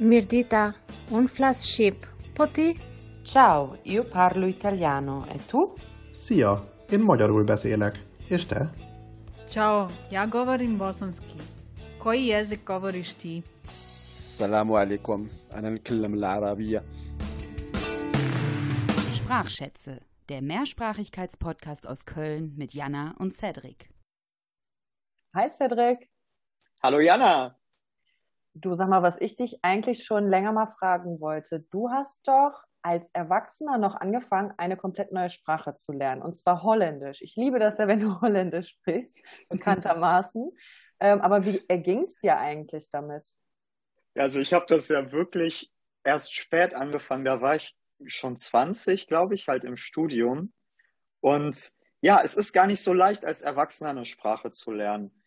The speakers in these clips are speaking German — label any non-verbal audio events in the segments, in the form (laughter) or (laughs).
Mirdita, un flas chip, poti? Ciao, io parlo italiano, e tu? Szia, én magyarul beszélek, és te? Ciao, ja govorim bosanski. Koji jezik govoriš ti? Assalamu alaikum, ana nitkallam al-arabiyya. Sprachschätze, der Mehrsprachigkeitspodcast aus Köln mit Jana und Cedric. Hi Cedric. Hallo Jana. Du sag mal, was ich dich eigentlich schon länger mal fragen wollte. Du hast doch als Erwachsener noch angefangen, eine komplett neue Sprache zu lernen, und zwar Holländisch. Ich liebe das ja, (laughs) wenn du Holländisch sprichst, bekanntermaßen. (laughs) ähm, aber wie erging es dir eigentlich damit? Also ich habe das ja wirklich erst spät angefangen. Da war ich schon 20, glaube ich, halt im Studium. Und ja, es ist gar nicht so leicht, als Erwachsener eine Sprache zu lernen.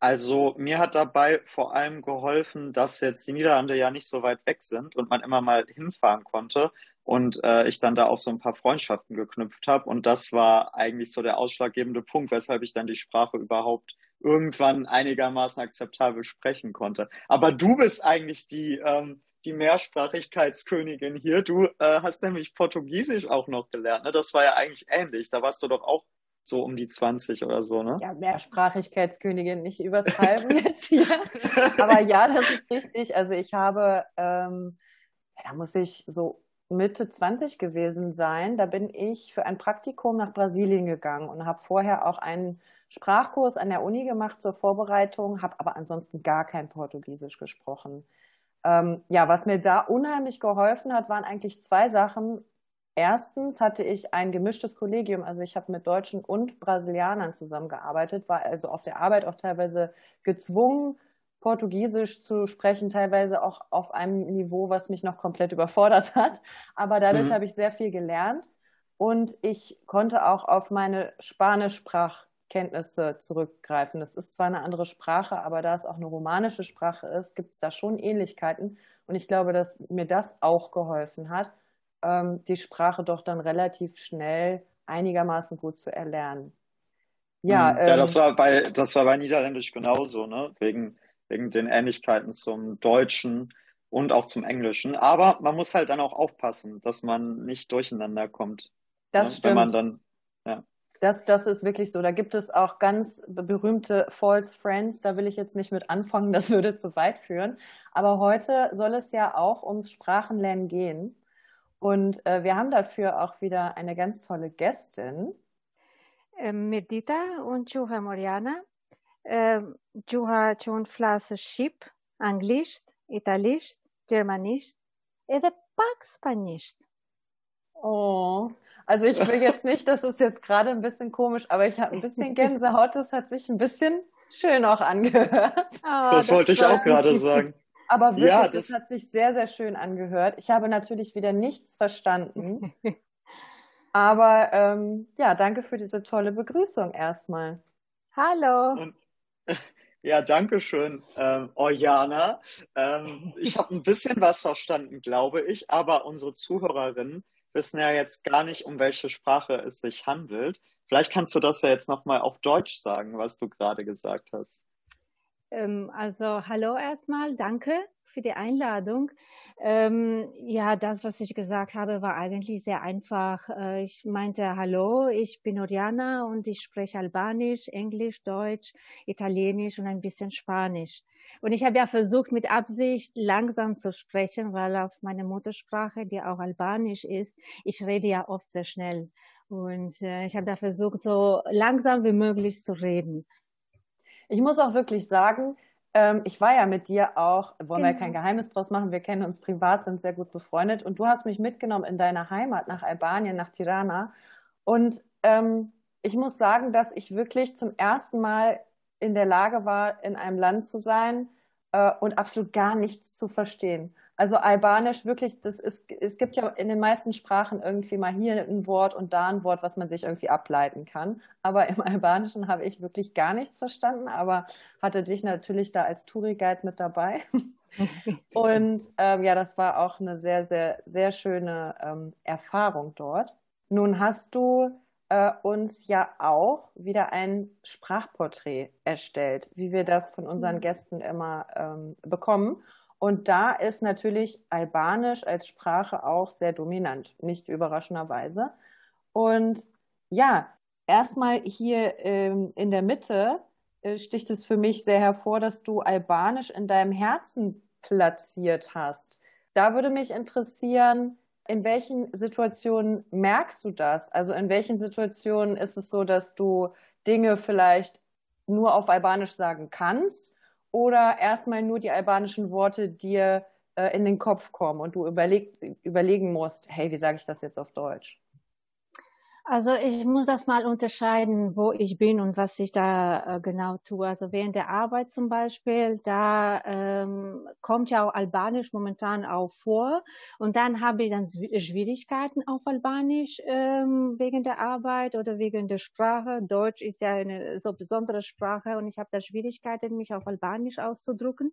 Also mir hat dabei vor allem geholfen, dass jetzt die Niederlande ja nicht so weit weg sind und man immer mal hinfahren konnte und äh, ich dann da auch so ein paar Freundschaften geknüpft habe. Und das war eigentlich so der ausschlaggebende Punkt, weshalb ich dann die Sprache überhaupt irgendwann einigermaßen akzeptabel sprechen konnte. Aber du bist eigentlich die, ähm, die Mehrsprachigkeitskönigin hier. Du äh, hast nämlich Portugiesisch auch noch gelernt. Ne? Das war ja eigentlich ähnlich. Da warst du doch auch so um die 20 oder so, ne? Ja, Mehrsprachigkeitskönigin, nicht übertreiben (laughs) jetzt hier. Aber ja, das ist richtig. Also ich habe, ähm, da muss ich so Mitte 20 gewesen sein. Da bin ich für ein Praktikum nach Brasilien gegangen und habe vorher auch einen Sprachkurs an der Uni gemacht zur Vorbereitung, habe aber ansonsten gar kein Portugiesisch gesprochen. Ähm, ja, was mir da unheimlich geholfen hat, waren eigentlich zwei Sachen. Erstens hatte ich ein gemischtes Kollegium, also ich habe mit Deutschen und Brasilianern zusammengearbeitet, war also auf der Arbeit auch teilweise gezwungen, Portugiesisch zu sprechen, teilweise auch auf einem Niveau, was mich noch komplett (laughs) überfordert hat. Aber dadurch mhm. habe ich sehr viel gelernt und ich konnte auch auf meine Spanischsprachkenntnisse zurückgreifen. Das ist zwar eine andere Sprache, aber da es auch eine romanische Sprache ist, gibt es da schon Ähnlichkeiten. Und ich glaube, dass mir das auch geholfen hat ähm, die Sprache doch dann relativ schnell einigermaßen gut zu erlernen. Ja, mhm. ja ähm, das war bei das war bei Niederländisch genauso, ne? Wegen, wegen den Ähnlichkeiten zum Deutschen und auch zum Englischen. Aber man muss halt dann auch aufpassen, dass man nicht durcheinander kommt. Das ne? stimmt. Wenn man dann, ja. Das, das ist wirklich so. Da gibt es auch ganz berühmte False Friends. Da will ich jetzt nicht mit anfangen, das würde zu weit führen. Aber heute soll es ja auch ums Sprachenlernen gehen. Und äh, wir haben dafür auch wieder eine ganz tolle Gästin. Medita und Juha Moriana. Juha schon Flagship, Englisch, Italisch, Germanisch, edhe pak Spanisch. Oh, also ich will jetzt nicht, das ist jetzt gerade ein bisschen komisch, aber ich habe ein bisschen Gänsehaut, das hat sich ein bisschen schön auch angehört. Oh, das, das wollte ich auch gerade sagen. Aber wirklich, ja, das, das hat sich sehr, sehr schön angehört. Ich habe natürlich wieder nichts verstanden. (laughs) Aber ähm, ja, danke für diese tolle Begrüßung erstmal. Hallo. Und, (laughs) ja, danke schön, ähm, Orjana. Ähm, ich habe ein bisschen was verstanden, glaube ich, aber unsere Zuhörerinnen wissen ja jetzt gar nicht, um welche Sprache es sich handelt. Vielleicht kannst du das ja jetzt nochmal auf Deutsch sagen, was du gerade gesagt hast. Ähm, also hallo erstmal, danke für die Einladung. Ähm, ja, das, was ich gesagt habe, war eigentlich sehr einfach. Äh, ich meinte, hallo, ich bin Oriana und ich spreche Albanisch, Englisch, Deutsch, Italienisch und ein bisschen Spanisch. Und ich habe ja versucht, mit Absicht langsam zu sprechen, weil auf meiner Muttersprache, die auch Albanisch ist, ich rede ja oft sehr schnell. Und äh, ich habe da versucht, so langsam wie möglich zu reden. Ich muss auch wirklich sagen, ähm, ich war ja mit dir auch, wollen genau. wir ja kein Geheimnis draus machen, wir kennen uns privat, sind sehr gut befreundet und du hast mich mitgenommen in deine Heimat nach Albanien, nach Tirana. Und ähm, ich muss sagen, dass ich wirklich zum ersten Mal in der Lage war, in einem Land zu sein äh, und absolut gar nichts zu verstehen. Also Albanisch wirklich, das ist, es gibt ja in den meisten Sprachen irgendwie mal hier ein Wort und da ein Wort, was man sich irgendwie ableiten kann. Aber im (laughs) Albanischen habe ich wirklich gar nichts verstanden, aber hatte dich natürlich da als Touri-Guide mit dabei. (laughs) und ähm, ja, das war auch eine sehr, sehr, sehr schöne ähm, Erfahrung dort. Nun hast du äh, uns ja auch wieder ein Sprachporträt erstellt, wie wir das von unseren Gästen immer ähm, bekommen. Und da ist natürlich Albanisch als Sprache auch sehr dominant, nicht überraschenderweise. Und ja, erstmal hier ähm, in der Mitte äh, sticht es für mich sehr hervor, dass du Albanisch in deinem Herzen platziert hast. Da würde mich interessieren, in welchen Situationen merkst du das? Also in welchen Situationen ist es so, dass du Dinge vielleicht nur auf Albanisch sagen kannst oder erstmal nur die albanischen Worte dir äh, in den Kopf kommen und du überleg überlegen musst, hey, wie sage ich das jetzt auf Deutsch? Also ich muss das mal unterscheiden, wo ich bin und was ich da äh, genau tue. Also während der Arbeit zum Beispiel, da ähm, kommt ja auch Albanisch momentan auch vor und dann habe ich dann Schwierigkeiten auf Albanisch ähm, wegen der Arbeit oder wegen der Sprache. Deutsch ist ja eine so besondere Sprache und ich habe da Schwierigkeiten, mich auf Albanisch auszudrücken.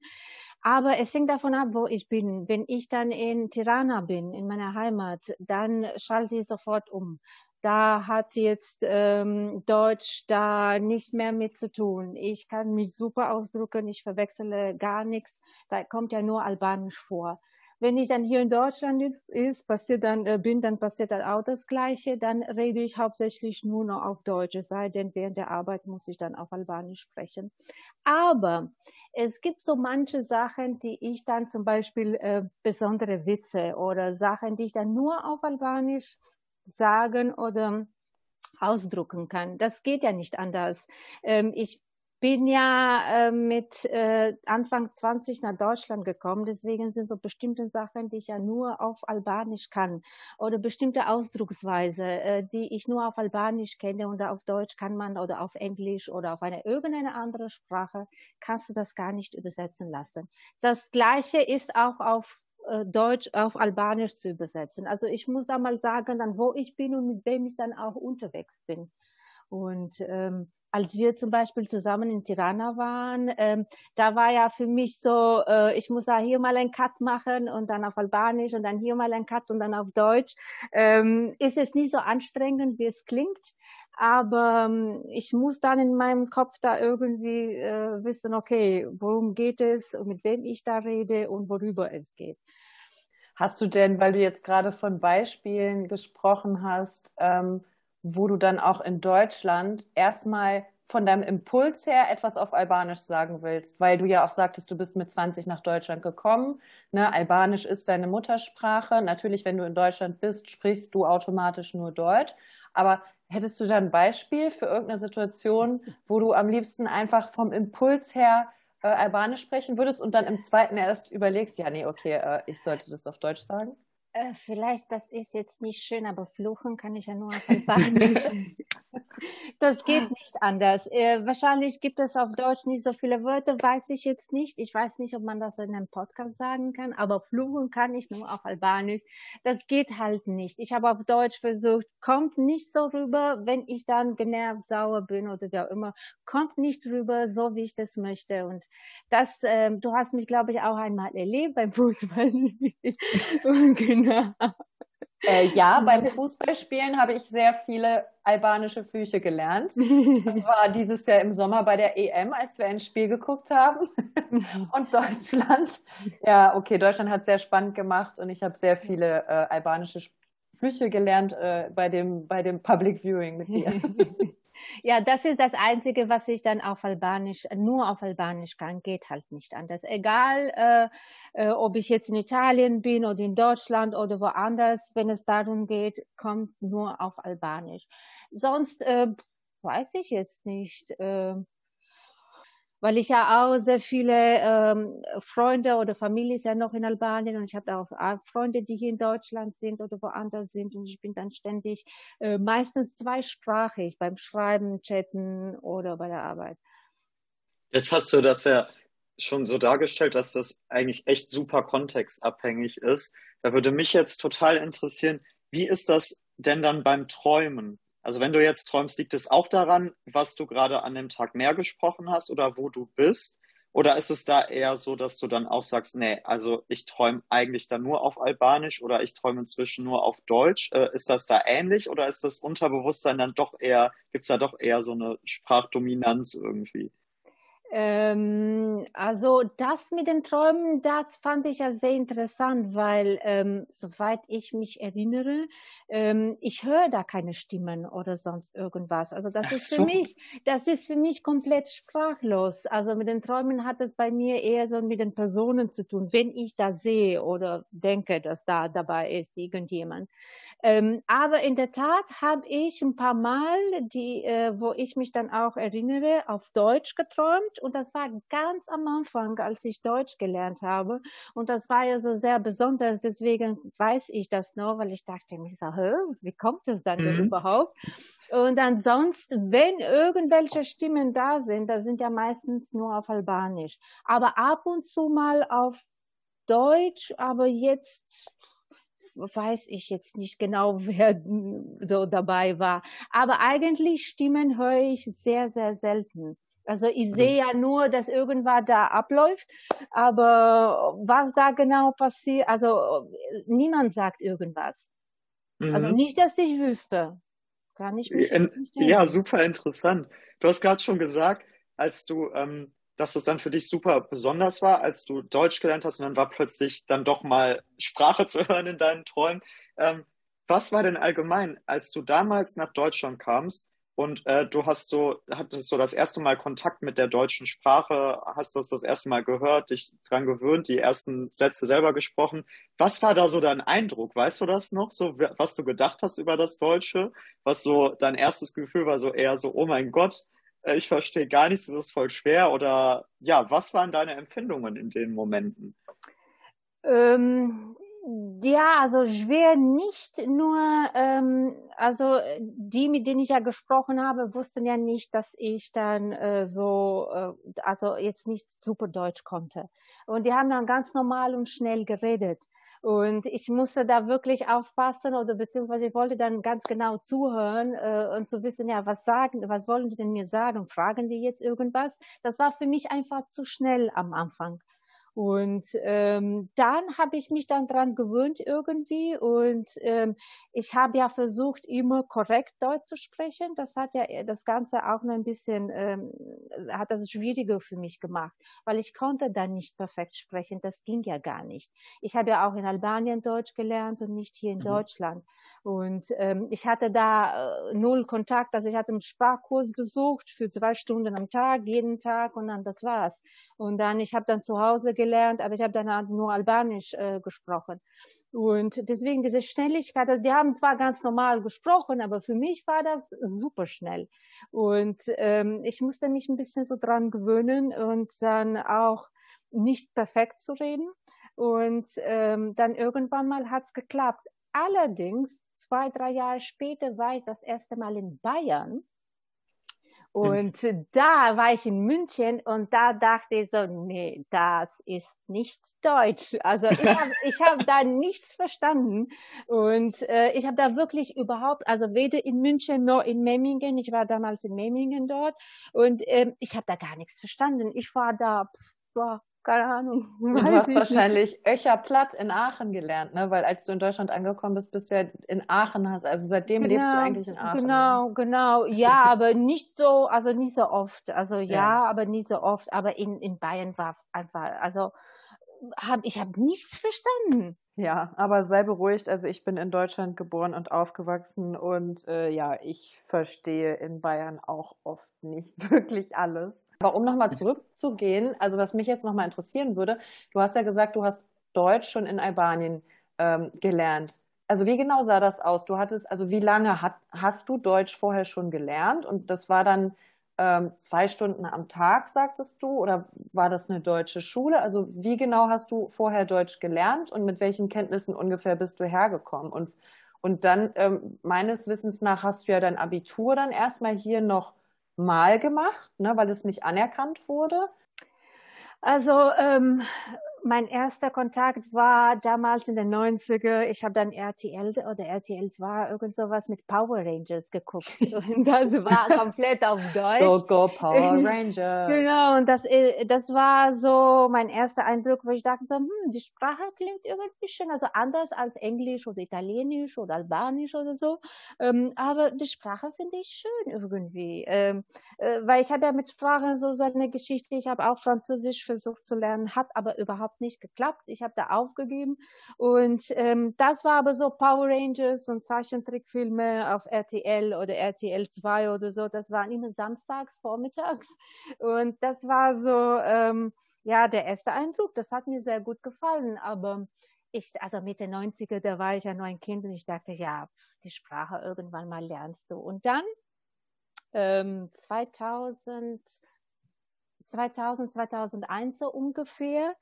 Aber es hängt davon ab, wo ich bin. Wenn ich dann in Tirana bin, in meiner Heimat, dann schalte ich sofort um da hat jetzt ähm, Deutsch da nicht mehr mit zu tun. Ich kann mich super ausdrücken, ich verwechsele gar nichts. Da kommt ja nur Albanisch vor. Wenn ich dann hier in Deutschland ist, passiert dann, äh, bin, dann passiert dann auch das Gleiche. Dann rede ich hauptsächlich nur noch auf Deutsch, es sei denn, während der Arbeit muss ich dann auf Albanisch sprechen. Aber es gibt so manche Sachen, die ich dann zum Beispiel äh, besondere Witze oder Sachen, die ich dann nur auf Albanisch sagen oder ausdrucken kann. Das geht ja nicht anders. Ähm, ich bin ja äh, mit äh, Anfang 20 nach Deutschland gekommen, deswegen sind so bestimmte Sachen, die ich ja nur auf Albanisch kann oder bestimmte Ausdrucksweise, äh, die ich nur auf Albanisch kenne oder auf Deutsch kann man oder auf Englisch oder auf eine irgendeine andere Sprache kannst du das gar nicht übersetzen lassen. Das gleiche ist auch auf Deutsch auf Albanisch zu übersetzen. Also ich muss da mal sagen, dann wo ich bin und mit wem ich dann auch unterwegs bin. Und ähm, als wir zum Beispiel zusammen in Tirana waren, ähm, da war ja für mich so, äh, ich muss da hier mal einen Cut machen und dann auf Albanisch und dann hier mal einen Cut und dann auf Deutsch. Ähm, ist es nicht so anstrengend, wie es klingt, aber ähm, ich muss dann in meinem Kopf da irgendwie äh, wissen, okay, worum geht es und mit wem ich da rede und worüber es geht. Hast du denn, weil du jetzt gerade von Beispielen gesprochen hast, ähm, wo du dann auch in Deutschland erstmal von deinem Impuls her etwas auf Albanisch sagen willst, weil du ja auch sagtest, du bist mit 20 nach Deutschland gekommen. Ne? Albanisch ist deine Muttersprache. Natürlich, wenn du in Deutschland bist, sprichst du automatisch nur Deutsch. Aber hättest du da ein Beispiel für irgendeine Situation, wo du am liebsten einfach vom Impuls her äh, Albanisch sprechen würdest und dann im zweiten erst überlegst, ja, nee, okay, äh, ich sollte das auf Deutsch sagen? Äh, vielleicht, das ist jetzt nicht schön, aber fluchen kann ich ja nur auf Albanisch. (laughs) das geht nicht anders. Äh, wahrscheinlich gibt es auf Deutsch nicht so viele Wörter, weiß ich jetzt nicht. Ich weiß nicht, ob man das in einem Podcast sagen kann, aber fluchen kann ich nur auf Albanisch. Das geht halt nicht. Ich habe auf Deutsch versucht, kommt nicht so rüber, wenn ich dann genervt, sauer bin oder wie auch immer, kommt nicht rüber, so wie ich das möchte. Und das, äh, du hast mich, glaube ich, auch einmal erlebt beim Fußball. (laughs) Und genau Genau. Äh, ja, (laughs) beim Fußballspielen habe ich sehr viele albanische Flüche gelernt. (laughs) Das war dieses Jahr im Sommer bei der EM, als wir ein Spiel geguckt haben. Und Deutschland. Ja, okay, Deutschland hat sehr spannend gemacht und ich habe sehr viele äh, albanische Flüche gelernt äh, bei, dem, bei dem Public Viewing mit dir. (laughs) Ja, das ist das Einzige, was ich dann auf Albanisch, nur auf Albanisch kann, geht halt nicht anders. Egal, äh, äh, ob ich jetzt in Italien bin oder in Deutschland oder woanders, wenn es darum geht, kommt nur auf Albanisch. Sonst äh, weiß ich jetzt nicht. Äh, weil ich ja auch sehr viele ähm, Freunde oder Familie ist ja noch in Albanien und ich habe auch Freunde, die hier in Deutschland sind oder woanders sind und ich bin dann ständig äh, meistens zweisprachig beim Schreiben, Chatten oder bei der Arbeit. Jetzt hast du das ja schon so dargestellt, dass das eigentlich echt super kontextabhängig ist. Da würde mich jetzt total interessieren, wie ist das denn dann beim Träumen? Also wenn du jetzt träumst, liegt es auch daran, was du gerade an dem Tag mehr gesprochen hast oder wo du bist? Oder ist es da eher so, dass du dann auch sagst, nee, also ich träume eigentlich dann nur auf Albanisch oder ich träume inzwischen nur auf Deutsch? Äh, ist das da ähnlich oder ist das Unterbewusstsein dann doch eher, gibt es da doch eher so eine Sprachdominanz irgendwie? Ähm, also das mit den Träumen, das fand ich ja sehr interessant, weil ähm, soweit ich mich erinnere, ähm, ich höre da keine Stimmen oder sonst irgendwas. Also das Ach ist so. für mich, das ist für mich komplett sprachlos. Also mit den Träumen hat es bei mir eher so mit den Personen zu tun, wenn ich da sehe oder denke, dass da dabei ist irgendjemand. Ähm, aber in der Tat habe ich ein paar Mal, die, äh, wo ich mich dann auch erinnere, auf Deutsch geträumt. Und das war ganz am Anfang, als ich Deutsch gelernt habe. Und das war ja so sehr besonders. Deswegen weiß ich das noch, weil ich dachte mir so, wie kommt es dann Mhm. überhaupt? Und ansonsten, wenn irgendwelche Stimmen da sind, das sind ja meistens nur auf Albanisch. Aber ab und zu mal auf Deutsch, aber jetzt weiß ich jetzt nicht genau, (laughs) wer so dabei war. Aber eigentlich Stimmen höre ich sehr, sehr selten. Also ich sehe ja nur, dass irgendwas da abläuft, aber was da genau passiert, also niemand sagt irgendwas. Also Mhm. nicht, dass ich wüsste. Kann ich mich nicht Ja, erinnern. super interessant. Du hast gerade schon gesagt, als du, ähm, dass es dann für dich super besonders war, als du Deutsch gelernt hast und dann war plötzlich dann doch mal Sprache zu hören in deinen Träumen. Ähm, was war denn allgemein, als du damals nach Deutschland kamst und äh, du hast so, hattest so das erste Mal Kontakt mit der deutschen Sprache, hast das das erste Mal gehört, dich dran gewöhnt, die ersten Sätze selber gesprochen. Was war da so dein Eindruck? Weißt du das noch? So, was du gedacht hast über das Deutsche? Was so dein erstes Gefühl war, so eher so, oh mein Gott, ich verstehe gar nichts, es ist voll schwer? Oder ja, was waren deine Empfindungen in den Momenten? Ähm, ja, also schwer nicht nur, ähm, also die, mit denen ich ja gesprochen habe, wussten ja nicht, dass ich dann äh, so, äh, also jetzt nicht super Deutsch konnte. Und die haben dann ganz normal und schnell geredet. Und ich musste da wirklich aufpassen oder beziehungsweise ich wollte dann ganz genau zuhören äh, und zu wissen, ja, was sagen, was wollen die denn mir sagen? Fragen die jetzt irgendwas? Das war für mich einfach zu schnell am Anfang. Und ähm, dann habe ich mich dann dran gewöhnt irgendwie und ähm, ich habe ja versucht, immer korrekt Deutsch zu sprechen. Das hat ja das Ganze auch noch ein bisschen, ähm, hat das schwieriger für mich gemacht, weil ich konnte dann nicht perfekt sprechen. Das ging ja gar nicht. Ich habe ja auch in Albanien Deutsch gelernt und nicht hier in Mhm. Deutschland. Und ähm, ich hatte da äh, null Kontakt. Also ich hatte einen Sprachkurs besucht für zwei Stunden am Tag, jeden Tag und dann das war's. Und dann, ich habe dann zu Hause gelernt, aber ich habe dann halt nur Albanisch äh, gesprochen. Und deswegen diese Schnelligkeit, also wir haben zwar ganz normal gesprochen, aber für mich war das super schnell. Und ähm, ich musste mich ein bisschen so dran gewöhnen und dann auch nicht perfekt zu reden. Und ähm, dann irgendwann mal hat's geklappt. Allerdings, zwei, drei Jahre später war ich das erste Mal in Bayern. Und da war ich in München und da dachte ich so, nee, das ist nicht Deutsch. Also ich habe (laughs) ich hab da nichts verstanden. Und äh, ich habe da wirklich überhaupt, also weder in München noch in Memmingen, ich war damals in Memmingen dort und ähm, ich habe da gar nichts verstanden. Ich war da, pff, war, keine Ahnung. (laughs) Du hast wahrscheinlich Öcherplatt in Aachen gelernt, ne? Weil als du in Deutschland angekommen bist, bist du ja in Aachen hast. Also seitdem lebst du eigentlich in Aachen. ne? Genau, genau. Ja, (laughs) aber nicht so, also nicht so oft. Also ja, Ja. aber nicht so oft. Aber in, in Bayern war es einfach, also hab, ich habe nichts verstanden. Ja, aber sei beruhigt. Also ich bin in Deutschland geboren und aufgewachsen und äh, ja, ich verstehe in Bayern auch oft nicht (laughs) wirklich alles. Aber um nochmal zurückzugehen, also was mich jetzt nochmal interessieren würde, du hast ja gesagt, du hast Deutsch schon in Albanien ähm, gelernt. Also wie genau sah das aus? Du hattest, also wie lange hat, hast du Deutsch vorher schon gelernt? Und das war dann ähm, zwei Stunden am Tag, sagtest du? Oder war das eine deutsche Schule? Also wie genau hast du vorher Deutsch gelernt und mit welchen Kenntnissen ungefähr bist du hergekommen? Und, und dann, ähm, meines Wissens nach, hast du ja dein Abitur dann erstmal hier noch mal gemacht, ne, weil es nicht anerkannt wurde. Also ähm, mein erster Kontakt war damals in den 90er. Ich habe dann RTL oder RTL 2 irgend sowas mit Power Rangers geguckt. (laughs) Und das war komplett auf Deutsch. Go, go, Power (laughs) Rangers. genau, und das, äh, das war so mein erster Eindruck, wo ich dachte, hm, die Sprache klingt irgendwie schön, also anders als Englisch oder Italienisch oder Albanisch oder so. Ähm, aber die Sprache finde ich schön irgendwie. Ähm, äh, weil ich habe ja mit Sprachen so, so eine Geschichte, ich habe auch Französisch versucht zu lernen, hat aber überhaupt überhaupt nicht geklappt. Ich habe da aufgegeben. Und ähm, das war aber so Power Rangers und Zeichentrickfilme auf RTL oder RTL 2 oder so. Das waren immer samstags, vormittags. Und das war so, ähm, ja, der erste Eindruck. Das hat mir sehr gut gefallen. Aber ich, also Mitte 90er, da war ich ja nur ein Kind und ich dachte, ja, die Sprache irgendwann mal lernst du. Und dann ähm, 2000, 2000, 2001 so ungefähr,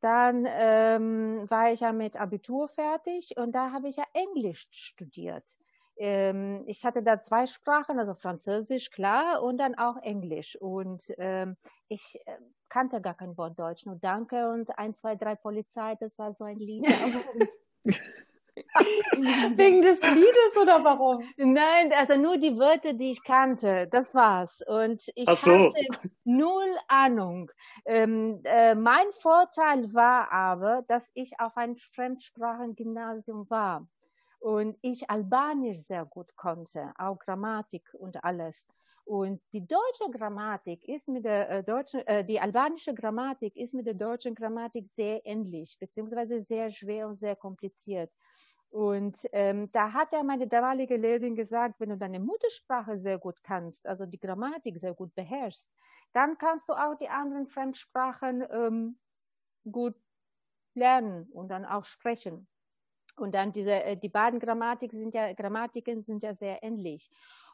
dann ähm, war ich ja mit Abitur fertig und da habe ich ja Englisch studiert. Ähm, ich hatte da zwei Sprachen, also Französisch, klar, und dann auch Englisch. Und ähm, ich äh, kannte gar kein Wort Deutsch, nur Danke und ein, zwei, drei Polizei, das war so ein Lied. (laughs) (laughs) (laughs) Wegen des Liedes oder warum? Nein, also nur die Wörter, die ich kannte, das war's. Und ich so. hatte null Ahnung. Ähm, äh, mein Vorteil war aber, dass ich auf ein Fremdsprachengymnasium war und ich Albanisch sehr gut konnte, auch Grammatik und alles. Und die deutsche Grammatik ist mit der äh, deutschen, äh, die albanische Grammatik ist mit der deutschen Grammatik sehr ähnlich, beziehungsweise sehr schwer und sehr kompliziert. Und ähm, da hat ja meine damalige Lehrerin gesagt, wenn du deine Muttersprache sehr gut kannst, also die Grammatik sehr gut beherrschst, dann kannst du auch die anderen Fremdsprachen ähm, gut lernen und dann auch sprechen. Und dann diese, äh, die beiden Grammatiken sind ja, Grammatiken sind ja sehr ähnlich.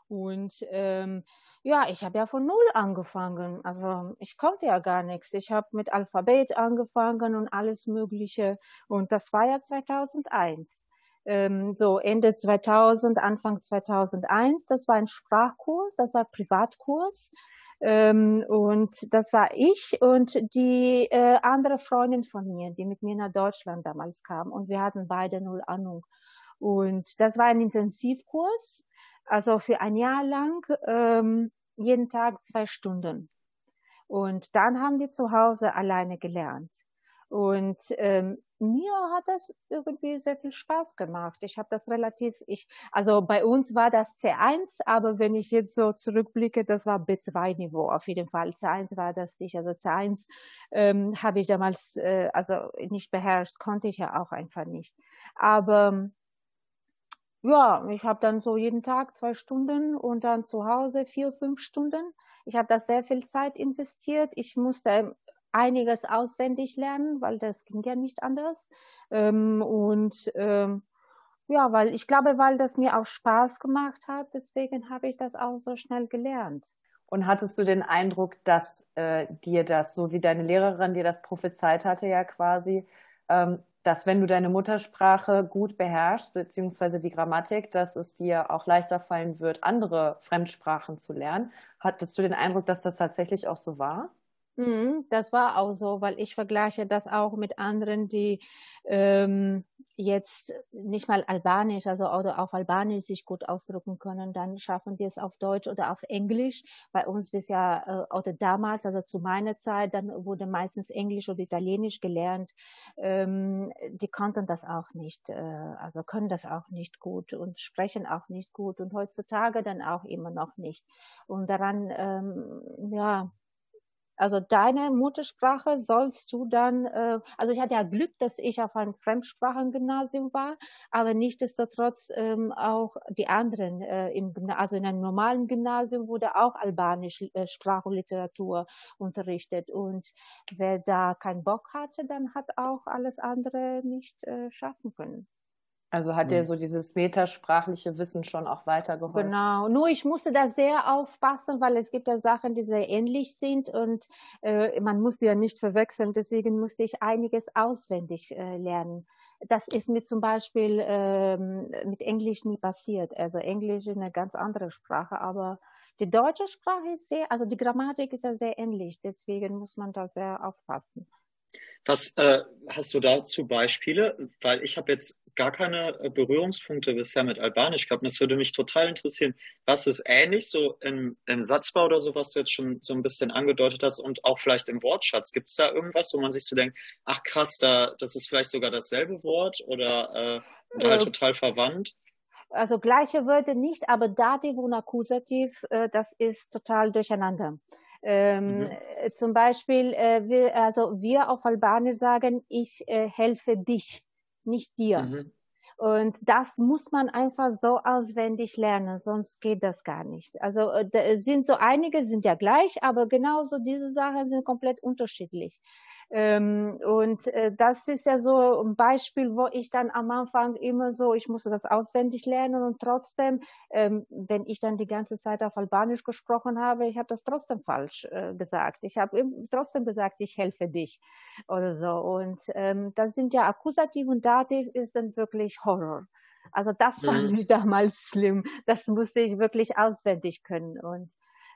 Und ähm, ja, ich habe ja von null angefangen. Also ich konnte ja gar nichts. Ich habe mit Alphabet angefangen und alles Mögliche. Und das war ja 2001. Ähm, so Ende 2000, Anfang 2001. Das war ein Sprachkurs, das war Privatkurs. Ähm, und das war ich und die äh, andere Freundin von mir, die mit mir nach Deutschland damals kam. Und wir hatten beide null Ahnung. Und das war ein Intensivkurs also für ein Jahr lang ähm, jeden Tag zwei Stunden. Und dann haben die zu Hause alleine gelernt. Und ähm, mir hat das irgendwie sehr viel Spaß gemacht. Ich habe das relativ, ich, also bei uns war das C1, aber wenn ich jetzt so zurückblicke, das war B2-Niveau auf jeden Fall. C1 war das nicht. Also C1 ähm, habe ich damals äh, also nicht beherrscht, konnte ich ja auch einfach nicht. Aber ja, ich habe dann so jeden Tag zwei Stunden und dann zu Hause vier, fünf Stunden. Ich habe da sehr viel Zeit investiert. Ich musste einiges auswendig lernen, weil das ging ja nicht anders. Ähm, und ähm, ja, weil ich glaube, weil das mir auch Spaß gemacht hat, deswegen habe ich das auch so schnell gelernt. Und hattest du den Eindruck, dass äh, dir das, so wie deine Lehrerin dir das prophezeit hatte, ja quasi, ähm, dass wenn du deine Muttersprache gut beherrschst, beziehungsweise die Grammatik, dass es dir auch leichter fallen wird, andere Fremdsprachen zu lernen. Hattest du den Eindruck, dass das tatsächlich auch so war? Mhm, das war auch so, weil ich vergleiche das auch mit anderen, die ähm, jetzt nicht mal Albanisch, also oder auf Albanisch sich gut ausdrücken können, dann schaffen die es auf Deutsch oder auf Englisch. Bei uns bis ja äh, oder damals, also zu meiner Zeit, dann wurde meistens Englisch oder Italienisch gelernt. Ähm, die konnten das auch nicht, äh, also können das auch nicht gut und sprechen auch nicht gut und heutzutage dann auch immer noch nicht. Und daran, ähm, ja, also deine Muttersprache sollst du dann, äh, also ich hatte ja Glück, dass ich auf einem Fremdsprachengymnasium war, aber nichtsdestotrotz ähm, auch die anderen, äh, im, also in einem normalen Gymnasium wurde auch Albanisch äh, Sprach und Literatur unterrichtet und wer da keinen Bock hatte, dann hat auch alles andere nicht äh, schaffen können. Also hat dir hm. so dieses metasprachliche Wissen schon auch weitergeholfen? Genau, nur ich musste da sehr aufpassen, weil es gibt ja Sachen, die sehr ähnlich sind und äh, man musste ja nicht verwechseln, deswegen musste ich einiges auswendig äh, lernen. Das ist mir zum Beispiel ähm, mit Englisch nie passiert. Also Englisch ist eine ganz andere Sprache, aber die deutsche Sprache ist sehr, also die Grammatik ist ja sehr ähnlich, deswegen muss man da sehr aufpassen. Was äh, hast du dazu Beispiele? Weil ich habe jetzt gar keine äh, Berührungspunkte bisher mit Albanisch gehabt. Und das würde mich total interessieren. Was ist ähnlich so im, im Satzbau oder so, was du jetzt schon so ein bisschen angedeutet hast und auch vielleicht im Wortschatz? Gibt es da irgendwas, wo man sich so denkt, ach krass, da, das ist vielleicht sogar dasselbe Wort oder, äh, oder halt total verwandt? Also gleiche Wörter nicht, aber Dativ und Akkusativ, äh, das ist total durcheinander. Ähm, mhm. Zum Beispiel, äh, wir, also wir auf Albanisch sagen, ich äh, helfe dich, nicht dir. Mhm. Und das muss man einfach so auswendig lernen, sonst geht das gar nicht. Also äh, sind so einige sind ja gleich, aber genauso diese Sachen sind komplett unterschiedlich. Ähm, und äh, das ist ja so ein Beispiel, wo ich dann am Anfang immer so, ich musste das auswendig lernen und trotzdem, ähm, wenn ich dann die ganze Zeit auf Albanisch gesprochen habe, ich habe das trotzdem falsch äh, gesagt. Ich habe trotzdem gesagt, ich helfe dich oder so. Und ähm, das sind ja Akkusativ und Dativ ist dann wirklich Horror. Also das fand mhm. ich damals schlimm. Das musste ich wirklich auswendig können und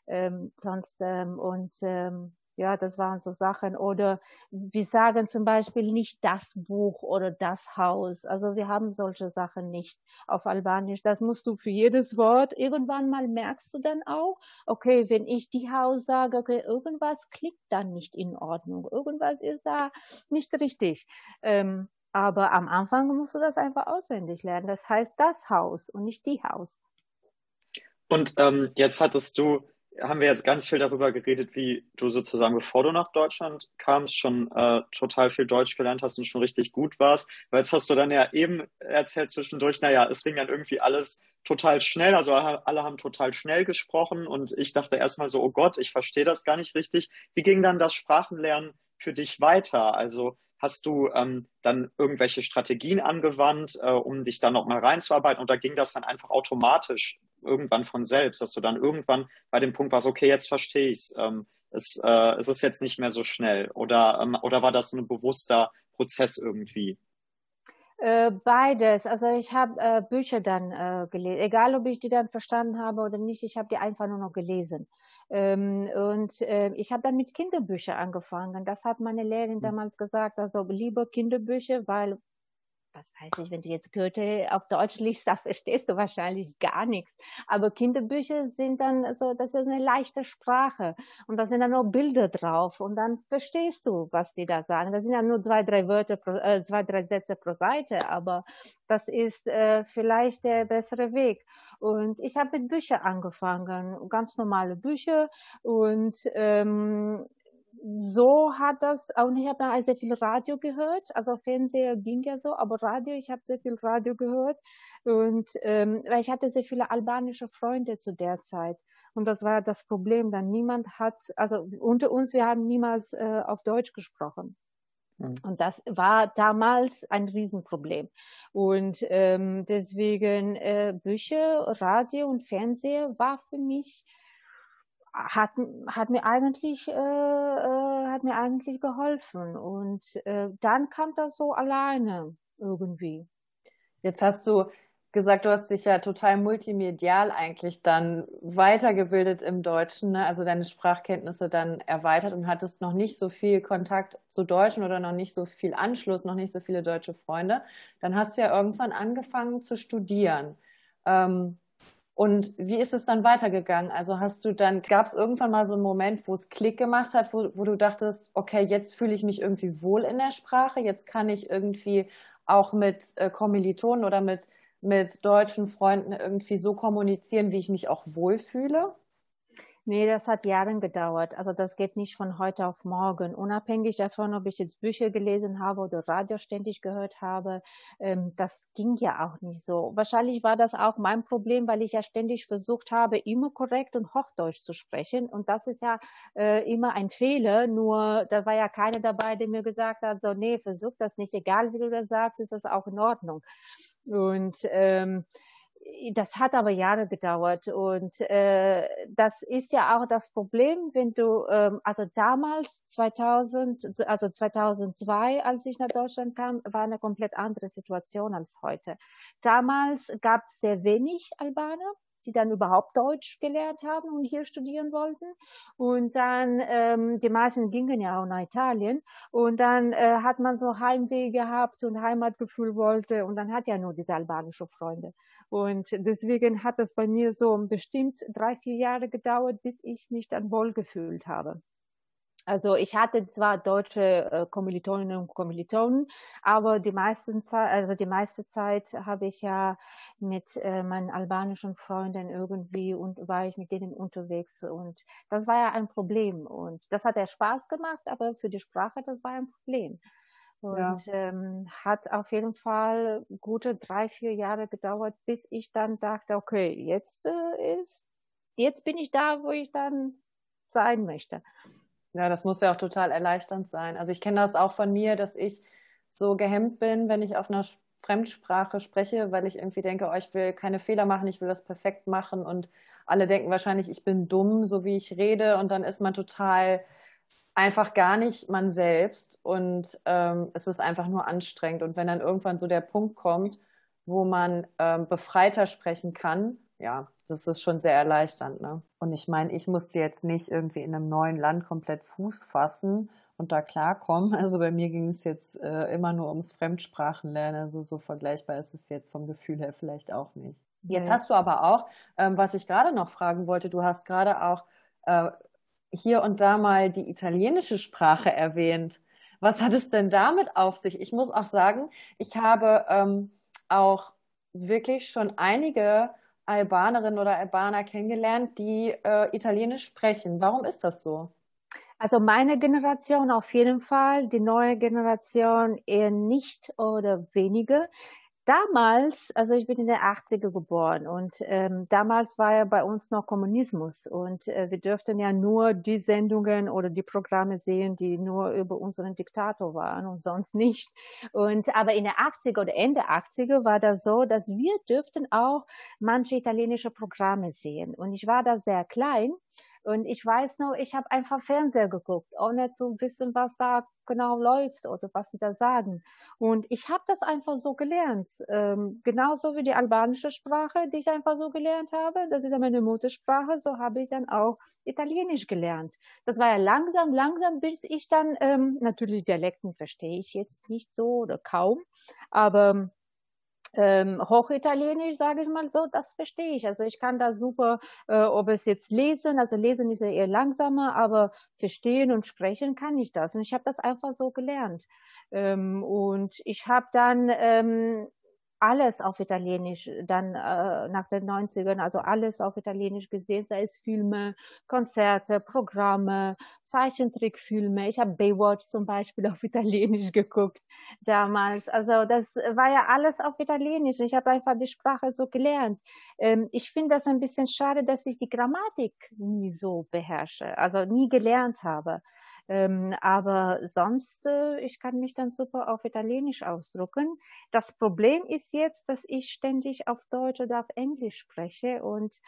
ähm, sonst ähm, und ähm, ja, das waren so Sachen. Oder wir sagen zum Beispiel nicht das Buch oder das Haus. Also wir haben solche Sachen nicht auf Albanisch. Das musst du für jedes Wort. Irgendwann mal merkst du dann auch, okay, wenn ich die Haus sage, okay, irgendwas klickt dann nicht in Ordnung. Irgendwas ist da nicht richtig. Ähm, aber am Anfang musst du das einfach auswendig lernen. Das heißt das Haus und nicht die Haus. Und ähm, jetzt hattest du haben wir jetzt ganz viel darüber geredet, wie du sozusagen, bevor du nach Deutschland kamst, schon äh, total viel Deutsch gelernt hast und schon richtig gut warst. Weil jetzt hast du dann ja eben erzählt zwischendurch, naja, es ging dann irgendwie alles total schnell, also alle haben total schnell gesprochen und ich dachte erstmal so, oh Gott, ich verstehe das gar nicht richtig. Wie ging dann das Sprachenlernen für dich weiter? Also hast du ähm, dann irgendwelche Strategien angewandt, äh, um dich dann nochmal reinzuarbeiten oder ging das dann einfach automatisch irgendwann von selbst, dass du dann irgendwann bei dem Punkt warst, okay, jetzt verstehe ich ähm, es. Äh, es ist jetzt nicht mehr so schnell. Oder, ähm, oder war das ein bewusster Prozess irgendwie? Äh, beides. Also ich habe äh, Bücher dann äh, gelesen, egal ob ich die dann verstanden habe oder nicht, ich habe die einfach nur noch gelesen. Ähm, und äh, ich habe dann mit Kinderbüchern angefangen. Das hat meine Lehrerin hm. damals gesagt, also lieber Kinderbücher, weil was weiß ich, wenn du jetzt Goethe auf Deutsch liest, (laughs) da verstehst du wahrscheinlich gar nichts. Aber Kinderbücher sind dann so, das ist eine leichte Sprache und da sind dann auch Bilder drauf und dann verstehst du, was die da sagen. Das sind ja nur zwei, drei Wörter, pro, äh, zwei, drei Sätze pro Seite, aber das ist äh, vielleicht der bessere Weg. Und ich habe mit Büchern angefangen, ganz normale Bücher und ähm, so hat das, und ich habe dann sehr viel Radio gehört, also Fernseher ging ja so, aber Radio, ich habe sehr viel Radio gehört und ähm, weil ich hatte sehr viele albanische Freunde zu der Zeit und das war das Problem, dann niemand hat, also unter uns, wir haben niemals äh, auf Deutsch gesprochen. Mhm. Und das war damals ein Riesenproblem. Und ähm, deswegen äh, Bücher, Radio und Fernseher war für mich hat, hat mir eigentlich, äh, äh, hat mir eigentlich geholfen. Und äh, dann kam das so alleine irgendwie. Jetzt hast du gesagt, du hast dich ja total multimedial eigentlich dann weitergebildet im Deutschen, ne? also deine Sprachkenntnisse dann erweitert und hattest noch nicht so viel Kontakt zu Deutschen oder noch nicht so viel Anschluss, noch nicht so viele deutsche Freunde. Dann hast du ja irgendwann angefangen zu studieren. Ähm, und wie ist es dann weitergegangen? Also hast du dann, gab es irgendwann mal so einen Moment, wo es Klick gemacht hat, wo, wo du dachtest, okay, jetzt fühle ich mich irgendwie wohl in der Sprache, jetzt kann ich irgendwie auch mit äh, Kommilitonen oder mit, mit deutschen Freunden irgendwie so kommunizieren, wie ich mich auch wohlfühle? Nee, das hat Jahre gedauert. Also das geht nicht von heute auf morgen. Unabhängig davon, ob ich jetzt Bücher gelesen habe oder Radio ständig gehört habe, ähm, das ging ja auch nicht so. Wahrscheinlich war das auch mein Problem, weil ich ja ständig versucht habe, immer korrekt und Hochdeutsch zu sprechen. Und das ist ja äh, immer ein Fehler. Nur da war ja keiner dabei, der mir gesagt hat, so nee, versuch das nicht. Egal wie du das sagst, ist das auch in Ordnung. Und ähm, das hat aber Jahre gedauert und äh, das ist ja auch das Problem, wenn du ähm, also damals 2000 also 2002 als ich nach Deutschland kam war eine komplett andere Situation als heute. Damals gab es sehr wenig Albaner die dann überhaupt Deutsch gelernt haben und hier studieren wollten. Und dann, ähm, die meisten gingen ja auch nach Italien. Und dann äh, hat man so Heimweh gehabt und Heimatgefühl wollte. Und dann hat ja nur diese albanische Freunde. Und deswegen hat das bei mir so bestimmt drei, vier Jahre gedauert, bis ich mich dann wohl gefühlt habe. Also ich hatte zwar deutsche äh, Kommilitoninnen und Kommilitonen, aber die meisten Zeit, also die meiste Zeit habe ich ja mit äh, meinen albanischen Freunden irgendwie und war ich mit denen unterwegs und das war ja ein Problem und das hat ja Spaß gemacht, aber für die Sprache das war ein Problem. Und ja. ähm, hat auf jeden Fall gute drei, vier Jahre gedauert, bis ich dann dachte, okay, jetzt äh, ist, jetzt bin ich da, wo ich dann sein möchte. Ja, das muss ja auch total erleichternd sein. Also ich kenne das auch von mir, dass ich so gehemmt bin, wenn ich auf einer Fremdsprache spreche, weil ich irgendwie denke, oh, ich will keine Fehler machen, ich will das perfekt machen und alle denken wahrscheinlich, ich bin dumm, so wie ich rede und dann ist man total einfach gar nicht man selbst und ähm, es ist einfach nur anstrengend und wenn dann irgendwann so der Punkt kommt, wo man ähm, befreiter sprechen kann, ja, das ist schon sehr erleichternd. Ne? Und ich meine, ich musste jetzt nicht irgendwie in einem neuen Land komplett Fuß fassen und da klarkommen. (laughs) Also bei mir ging es jetzt äh, immer nur ums Fremdsprachenlernen. Also so vergleichbar ist es jetzt vom Gefühl her vielleicht auch nicht. Jetzt hast du aber auch, ähm, was ich gerade noch fragen wollte, du hast gerade auch äh, hier und da mal die italienische Sprache erwähnt. Was hat es denn damit auf sich? Ich muss auch sagen, ich habe ähm, auch wirklich schon einige Albanerinnen oder Albaner kennengelernt, die äh, Italienisch sprechen. Warum ist das so? Also meine Generation auf jeden Fall, die neue Generation eher nicht oder weniger damals, also ich bin in der 80er geboren und ähm, damals war ja bei uns noch Kommunismus und äh, wir dürften ja nur die Sendungen oder die Programme sehen, die nur über unseren Diktator waren und sonst nicht. Und aber in der 80er oder Ende 80er war das so, dass wir dürften auch manche italienische Programme sehen und ich war da sehr klein und ich weiß noch, ich habe einfach Fernseher geguckt, ohne zu wissen, was da genau läuft oder was sie da sagen. Und ich habe das einfach so gelernt. Ähm, genauso wie die albanische Sprache, die ich einfach so gelernt habe. Das ist ja meine Muttersprache. So habe ich dann auch Italienisch gelernt. Das war ja langsam, langsam, bis ich dann, ähm, natürlich Dialekten verstehe ich jetzt nicht so oder kaum. Aber ähm, Hochitalienisch, sage ich mal so, das verstehe ich. Also ich kann da super, äh, ob es jetzt lesen, also lesen ist ja eher langsamer, aber verstehen und sprechen kann ich das. Und ich habe das einfach so gelernt. Ähm, und ich habe dann ähm, alles auf Italienisch dann äh, nach den 90ern, also alles auf Italienisch gesehen, sei es Filme, Konzerte, Programme, Zeichentrickfilme. Ich habe Baywatch zum Beispiel (laughs) auf Italienisch geguckt damals. Also das war ja alles auf Italienisch. Ich habe einfach die Sprache so gelernt. Ähm, ich finde das ein bisschen schade, dass ich die Grammatik nie so beherrsche, also nie gelernt habe. Ähm, aber sonst, äh, ich kann mich dann super auf Italienisch ausdrucken. Das Problem ist jetzt, dass ich ständig auf Deutsch oder auf Englisch spreche und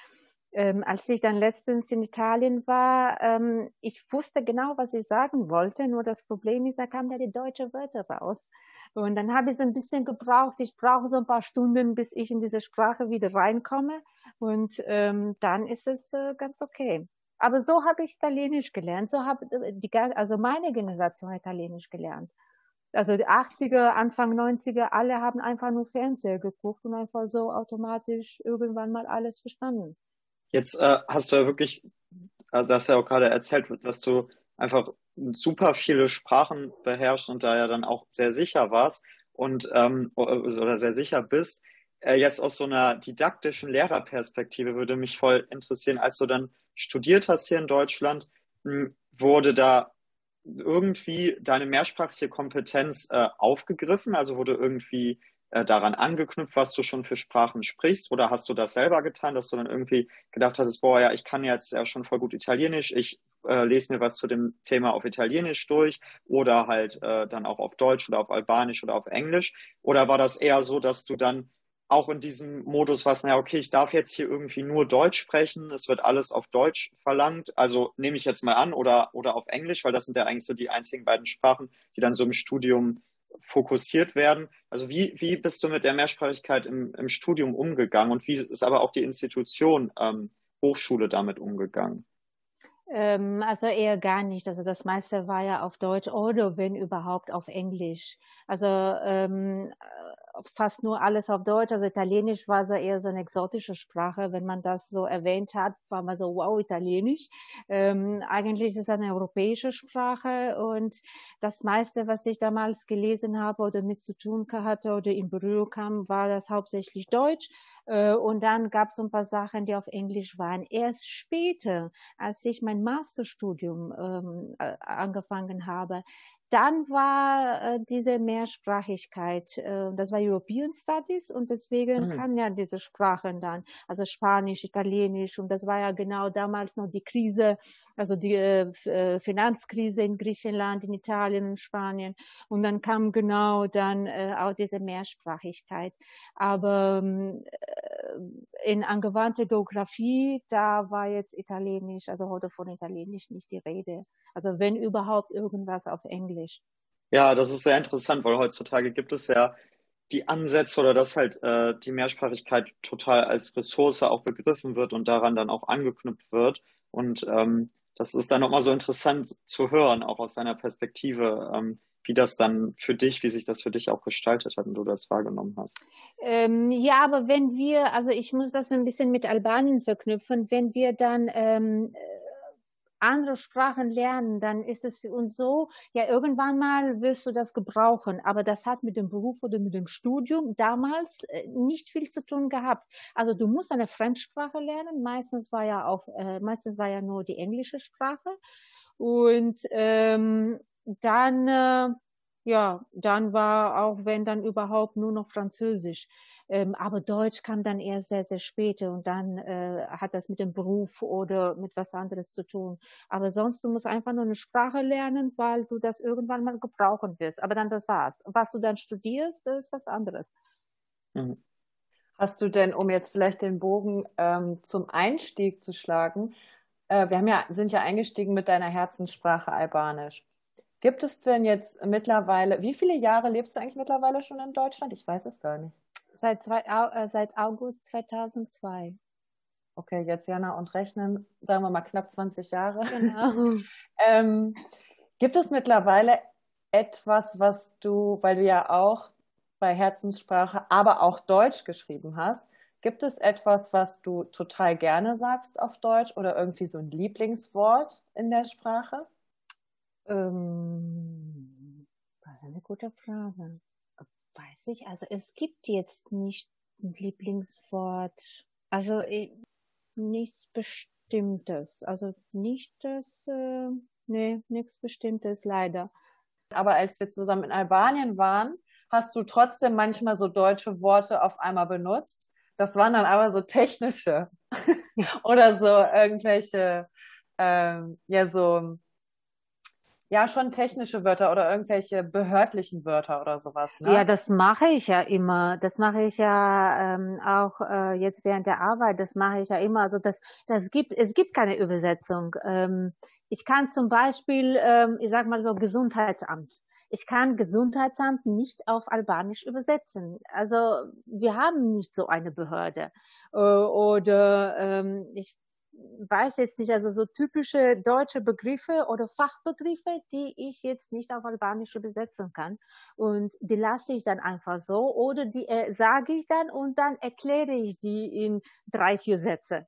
ähm, als ich dann letztens in Italien war, ähm, ich wusste genau, was ich sagen wollte, nur das Problem ist, da kamen ja die deutschen Wörter raus. Und dann habe ich so ein bisschen gebraucht. Ich brauche so ein paar Stunden, bis ich in diese Sprache wieder reinkomme. Und ähm, dann ist es äh, ganz okay. Aber so habe ich Italienisch gelernt. So habe die, also meine Generation Italienisch gelernt. Also die 80er, Anfang 90er, alle haben einfach nur Fernseher geguckt und einfach so automatisch irgendwann mal alles verstanden. Jetzt äh, hast du ja wirklich, äh, das ja auch gerade erzählt, dass du einfach super viele Sprachen beherrschst und da ja dann auch sehr sicher warst und ähm, oder sehr sicher bist. Äh, jetzt aus so einer didaktischen Lehrerperspektive würde mich voll interessieren, als du dann studiert hast hier in Deutschland, hm, wurde da irgendwie deine mehrsprachige Kompetenz äh, aufgegriffen? Also wurde irgendwie äh, daran angeknüpft, was du schon für Sprachen sprichst? Oder hast du das selber getan, dass du dann irgendwie gedacht hattest, boah, ja, ich kann jetzt ja schon voll gut Italienisch, ich äh, lese mir was zu dem Thema auf Italienisch durch oder halt äh, dann auch auf Deutsch oder auf Albanisch oder auf Englisch? Oder war das eher so, dass du dann auch in diesem Modus was, naja, okay, ich darf jetzt hier irgendwie nur Deutsch sprechen, es wird alles auf Deutsch verlangt, also nehme ich jetzt mal an, oder, oder auf Englisch, weil das sind ja eigentlich so die einzigen beiden Sprachen, die dann so im Studium fokussiert werden. Also wie, wie bist du mit der Mehrsprachigkeit im, im Studium umgegangen und wie ist aber auch die Institution ähm, Hochschule damit umgegangen? Ähm, also eher gar nicht. Also das meiste war ja auf Deutsch oder wenn überhaupt auf Englisch. Also ähm, fast nur alles auf Deutsch. Also Italienisch war so eher so eine exotische Sprache. Wenn man das so erwähnt hat, war man so, wow, Italienisch. Ähm, eigentlich ist es eine europäische Sprache und das meiste, was ich damals gelesen habe oder mit zu tun hatte oder in Berührung kam, war das hauptsächlich Deutsch. Äh, und dann gab es ein paar Sachen, die auf Englisch waren. Erst später, als ich mein Masterstudium ähm, angefangen habe, dann war äh, diese Mehrsprachigkeit, äh, das war European Studies und deswegen mhm. kann ja diese Sprachen dann, also Spanisch, Italienisch und das war ja genau damals noch die Krise, also die äh, äh Finanzkrise in Griechenland, in Italien und Spanien und dann kam genau dann äh, auch diese Mehrsprachigkeit. Aber ähm, äh, in angewandte Geografie, da war jetzt Italienisch, also heute von Italienisch nicht die Rede. Also wenn überhaupt irgendwas auf Englisch. Ja, das ist sehr interessant, weil heutzutage gibt es ja die Ansätze oder dass halt äh, die Mehrsprachigkeit total als Ressource auch begriffen wird und daran dann auch angeknüpft wird. Und ähm, das ist dann nochmal so interessant zu hören, auch aus deiner Perspektive, ähm, wie das dann für dich, wie sich das für dich auch gestaltet hat und du das wahrgenommen hast. Ähm, ja, aber wenn wir, also ich muss das ein bisschen mit Albanien verknüpfen, wenn wir dann ähm, andere Sprachen lernen, dann ist es für uns so, ja, irgendwann mal wirst du das gebrauchen, aber das hat mit dem Beruf oder mit dem Studium damals äh, nicht viel zu tun gehabt. Also du musst eine Fremdsprache lernen, meistens war ja auch, äh, meistens war ja nur die englische Sprache. Und ähm, dann äh, ja, dann war auch, wenn dann überhaupt nur noch Französisch. Ähm, aber Deutsch kam dann erst sehr, sehr später und dann äh, hat das mit dem Beruf oder mit was anderes zu tun. Aber sonst, du musst einfach nur eine Sprache lernen, weil du das irgendwann mal gebrauchen wirst. Aber dann das war's. Was du dann studierst, das ist was anderes. Mhm. Hast du denn, um jetzt vielleicht den Bogen ähm, zum Einstieg zu schlagen, äh, wir haben ja, sind ja eingestiegen mit deiner Herzenssprache Albanisch. Gibt es denn jetzt mittlerweile, wie viele Jahre lebst du eigentlich mittlerweile schon in Deutschland? Ich weiß es gar nicht. Seit, zwei, äh, seit August 2002. Okay, jetzt Jana und rechnen, sagen wir mal knapp 20 Jahre. Genau. (laughs) ähm, gibt es mittlerweile etwas, was du, weil du ja auch bei Herzenssprache, aber auch Deutsch geschrieben hast, gibt es etwas, was du total gerne sagst auf Deutsch oder irgendwie so ein Lieblingswort in der Sprache? Ähm, das ist eine gute Frage. Weiß ich, also es gibt jetzt nicht ein Lieblingswort. Also nichts Bestimmtes. Also nicht das, äh, nee, nichts Bestimmtes leider. Aber als wir zusammen in Albanien waren, hast du trotzdem manchmal so deutsche Worte auf einmal benutzt. Das waren dann aber so technische (laughs) oder so irgendwelche, ähm, ja, so ja, schon technische Wörter oder irgendwelche behördlichen Wörter oder sowas. Ne? Ja, das mache ich ja immer. Das mache ich ja ähm, auch äh, jetzt während der Arbeit. Das mache ich ja immer. Also das, das gibt, es gibt keine Übersetzung. Ähm, ich kann zum Beispiel, ähm, ich sag mal so Gesundheitsamt. Ich kann Gesundheitsamt nicht auf Albanisch übersetzen. Also wir haben nicht so eine Behörde. Äh, oder ähm, ich weiß jetzt nicht, also so typische deutsche Begriffe oder Fachbegriffe, die ich jetzt nicht auf Albanisch übersetzen kann. Und die lasse ich dann einfach so oder die äh, sage ich dann und dann erkläre ich die in drei, vier Sätze.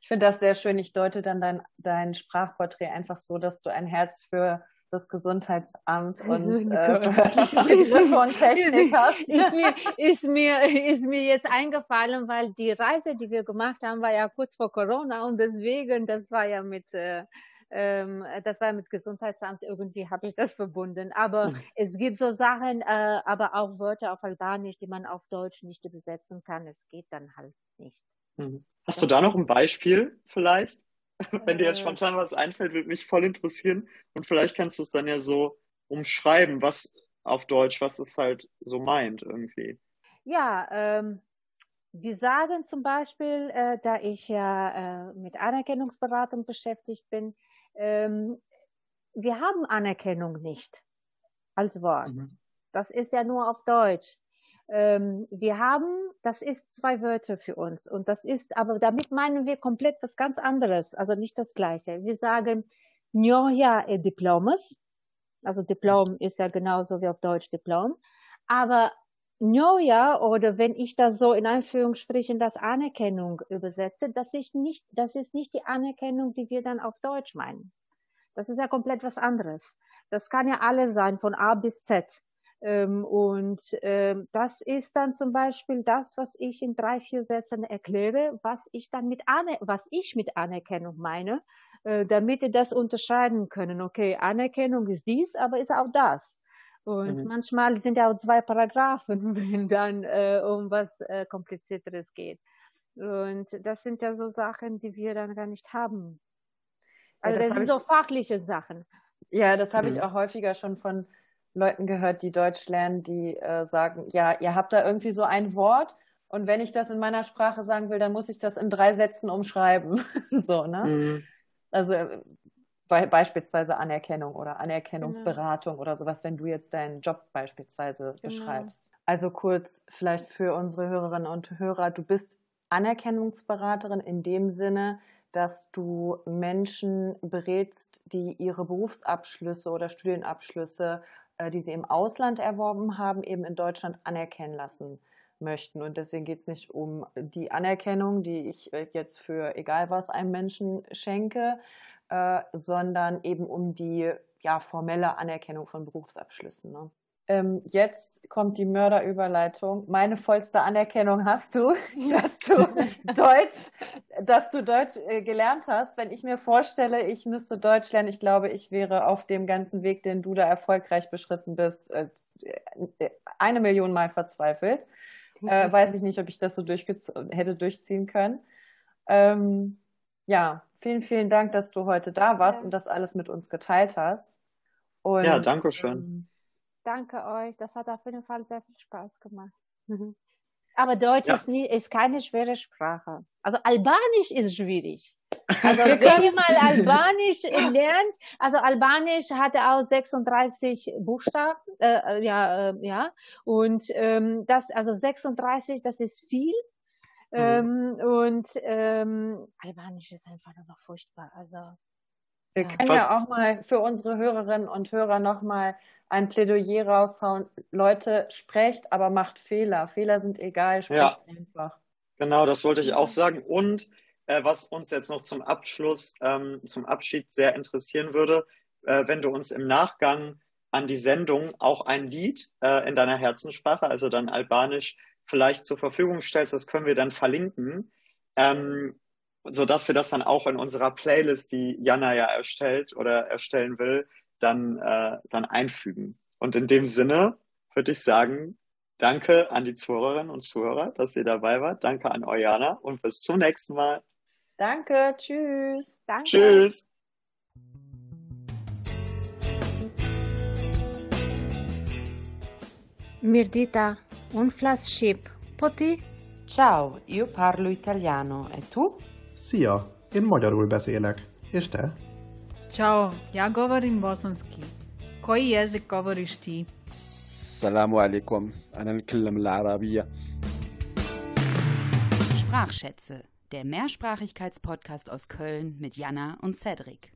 Ich finde das sehr schön. Ich deute dann dein, dein Sprachporträt einfach so, dass du ein Herz für das Gesundheitsamt (laughs) und äh, Begriffe und Technik hast. (laughs) Ist mir, ist, mir, ist mir jetzt eingefallen, weil die Reise, die wir gemacht haben, war ja kurz vor Corona und deswegen, das war ja mit äh, ähm, das war mit Gesundheitsamt, irgendwie habe ich das verbunden. Aber mhm. es gibt so Sachen, äh, aber auch Wörter auf Albanisch, die man auf Deutsch nicht übersetzen kann. Es geht dann halt nicht. Mhm. Hast du da noch ein Beispiel vielleicht? (laughs) Wenn dir jetzt äh. spontan was einfällt, würde mich voll interessieren. Und vielleicht kannst du es dann ja so umschreiben, was auf Deutsch, was es halt so meint irgendwie. Ja, ähm, wir sagen zum Beispiel, äh, da ich ja äh, mit Anerkennungsberatung beschäftigt bin, ähm, wir haben Anerkennung nicht als Wort. Mhm. Das ist ja nur auf Deutsch. Ähm, wir haben, das ist zwei Wörter für uns. Und das ist, aber damit meinen wir komplett was ganz anderes. Also nicht das Gleiche. Wir sagen, Njoja e Diplomas. Also Diplom ist ja genauso wie auf Deutsch Diplom. Aber Njoja oder wenn ich das so in Anführungsstrichen das Anerkennung übersetze, das ist nicht, das ist nicht die Anerkennung, die wir dann auf Deutsch meinen. Das ist ja komplett was anderes. Das kann ja alles sein, von A bis Z. Ähm, und ähm, das ist dann zum Beispiel das, was ich in drei, vier Sätzen erkläre, was ich dann mit Aner was ich mit Anerkennung meine, äh, damit ihr das unterscheiden können. Okay, Anerkennung ist dies, aber ist auch das. Und mhm. manchmal sind ja auch zwei Paragraphen, (laughs) wenn dann äh, um was äh, komplizierteres geht. Und das sind ja so Sachen, die wir dann gar nicht haben. Also ja, das, das sind so fachliche Sachen. Ja, das habe mhm. ich auch häufiger schon von Leuten gehört, die Deutsch lernen, die äh, sagen, ja, ihr habt da irgendwie so ein Wort und wenn ich das in meiner Sprache sagen will, dann muss ich das in drei Sätzen umschreiben. (laughs) so, ne? Mhm. Also äh, be beispielsweise Anerkennung oder Anerkennungsberatung genau. oder sowas, wenn du jetzt deinen Job beispielsweise genau. beschreibst. Also kurz vielleicht für unsere Hörerinnen und Hörer, du bist Anerkennungsberaterin in dem Sinne, dass du Menschen berätst, die ihre Berufsabschlüsse oder Studienabschlüsse die sie im Ausland erworben haben, eben in Deutschland anerkennen lassen möchten. Und deswegen geht es nicht um die Anerkennung, die ich äh, jetzt für egal was einem Menschen schenke, äh, sondern eben um die ja, formelle Anerkennung von Berufsabschlüssen. Ne? Ähm, jetzt kommt die Mörderüberleitung. Meine vollste Anerkennung hast du, (laughs) dass du Deutsch, dass du Deutsch äh, gelernt hast. Wenn ich mir vorstelle, ich müsste Deutsch lernen, ich glaube, ich wäre auf dem ganzen Weg, den du da erfolgreich beschritten bist, äh, äh eine Million Mal verzweifelt. Äh, weiß ich nicht, ob ich das so hätte durchziehen können. Ähm, ja, vielen, vielen Dank, dass du heute da warst ja. und das alles mit uns geteilt hast. Und, ja, danke schön. Ähm, Danke euch. Das hat auf jeden Fall sehr viel Spaß gemacht. Aber Deutsch ja. ist, nie, ist keine schwere Sprache. Also Albanisch ist schwierig. Also (laughs) wenn ihr mal Albanisch lernt, also Albanisch hatte auch 36 Buchstaben, äh, äh, ja, äh, ja, und ähm, das, also 36, das ist viel. Mhm. Ähm, und ähm, Albanisch ist einfach nur noch furchtbar. Also wir können Was? ja auch mal für unsere Hörerinnen und Hörer nochmal ein Plädoyer raushauen. Leute, sprecht, aber macht Fehler. Fehler sind egal, sprecht ja. einfach. Genau, das wollte ich auch sagen. Und äh, was uns jetzt noch zum Abschluss, ähm, zum Abschied sehr interessieren würde, äh, wenn du uns im Nachgang an die Sendung auch ein Lied äh, in deiner Herzenssprache, also dann Albanisch, vielleicht zur Verfügung stellst, das können wir dann verlinken. Ähm, so dass wir das dann auch in unserer Playlist, die Jana ja erstellt oder erstellen will, dann, äh, dann einfügen. Und in dem Sinne würde ich sagen, danke an die Zuhörerinnen und Zuhörer, dass ihr dabei wart. Danke an Eujana und bis zum nächsten Mal. Danke, tschüss. Danke. Tschüss. Mirdita, un flashship. Poti? Ciao, io parlo italiano. E tu? Szia! Én magyarul beszélek. És te? Ciao, ja govorim bosanski. Koji jezik govoriš ti? Assalamu alaikum. Anan nitkallam l'arabia. Sprachschätze, der Mehrsprachigkeitspodcast aus Köln mit Jana und Cedric.